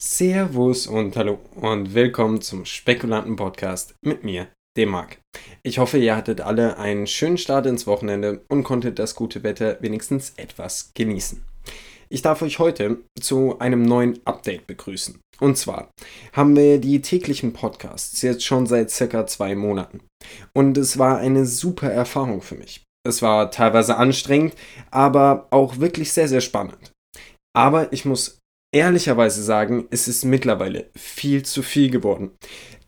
Servus und hallo und willkommen zum Spekulanten-Podcast mit mir, dem Marc. Ich hoffe, ihr hattet alle einen schönen Start ins Wochenende und konntet das gute Wetter wenigstens etwas genießen. Ich darf euch heute zu einem neuen Update begrüßen. Und zwar haben wir die täglichen Podcasts jetzt schon seit circa zwei Monaten. Und es war eine super Erfahrung für mich. Es war teilweise anstrengend, aber auch wirklich sehr, sehr spannend. Aber ich muss ehrlicherweise sagen, es ist mittlerweile viel zu viel geworden.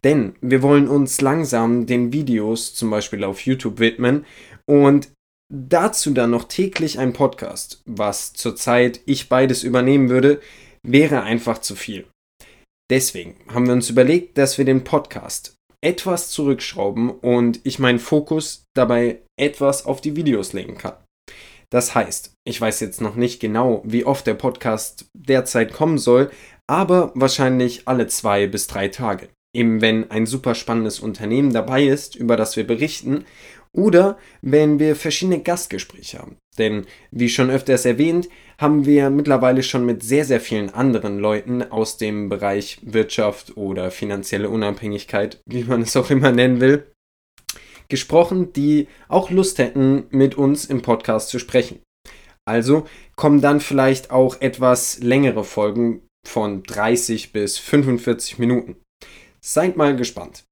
Denn wir wollen uns langsam den Videos zum Beispiel auf YouTube widmen und dazu dann noch täglich ein Podcast, was zurzeit ich beides übernehmen würde, wäre einfach zu viel. Deswegen haben wir uns überlegt, dass wir den Podcast etwas zurückschrauben und ich meinen Fokus dabei etwas auf die Videos legen kann. Das heißt, ich weiß jetzt noch nicht genau, wie oft der Podcast derzeit kommen soll, aber wahrscheinlich alle zwei bis drei Tage. Eben wenn ein super spannendes Unternehmen dabei ist, über das wir berichten, oder wenn wir verschiedene Gastgespräche haben. Denn, wie schon öfters erwähnt, haben wir mittlerweile schon mit sehr, sehr vielen anderen Leuten aus dem Bereich Wirtschaft oder finanzielle Unabhängigkeit, wie man es auch immer nennen will, gesprochen, die auch Lust hätten, mit uns im Podcast zu sprechen. Also kommen dann vielleicht auch etwas längere Folgen von 30 bis 45 Minuten. Seid mal gespannt.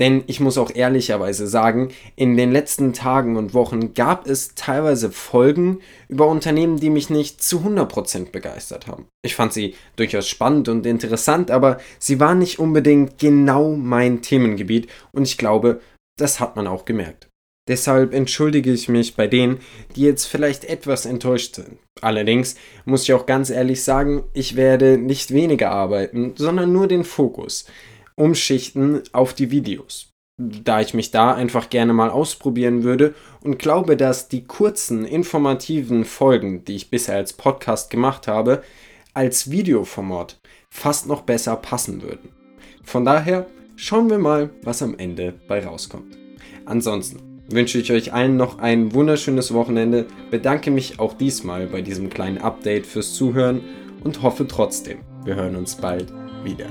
Denn ich muss auch ehrlicherweise sagen, in den letzten Tagen und Wochen gab es teilweise Folgen über Unternehmen, die mich nicht zu 100% begeistert haben. Ich fand sie durchaus spannend und interessant, aber sie waren nicht unbedingt genau mein Themengebiet und ich glaube, das hat man auch gemerkt. Deshalb entschuldige ich mich bei denen, die jetzt vielleicht etwas enttäuscht sind. Allerdings muss ich auch ganz ehrlich sagen, ich werde nicht weniger arbeiten, sondern nur den Fokus umschichten auf die Videos. Da ich mich da einfach gerne mal ausprobieren würde und glaube, dass die kurzen, informativen Folgen, die ich bisher als Podcast gemacht habe, als Videoformat fast noch besser passen würden. Von daher Schauen wir mal, was am Ende bei rauskommt. Ansonsten wünsche ich euch allen noch ein wunderschönes Wochenende, bedanke mich auch diesmal bei diesem kleinen Update fürs Zuhören und hoffe trotzdem, wir hören uns bald wieder.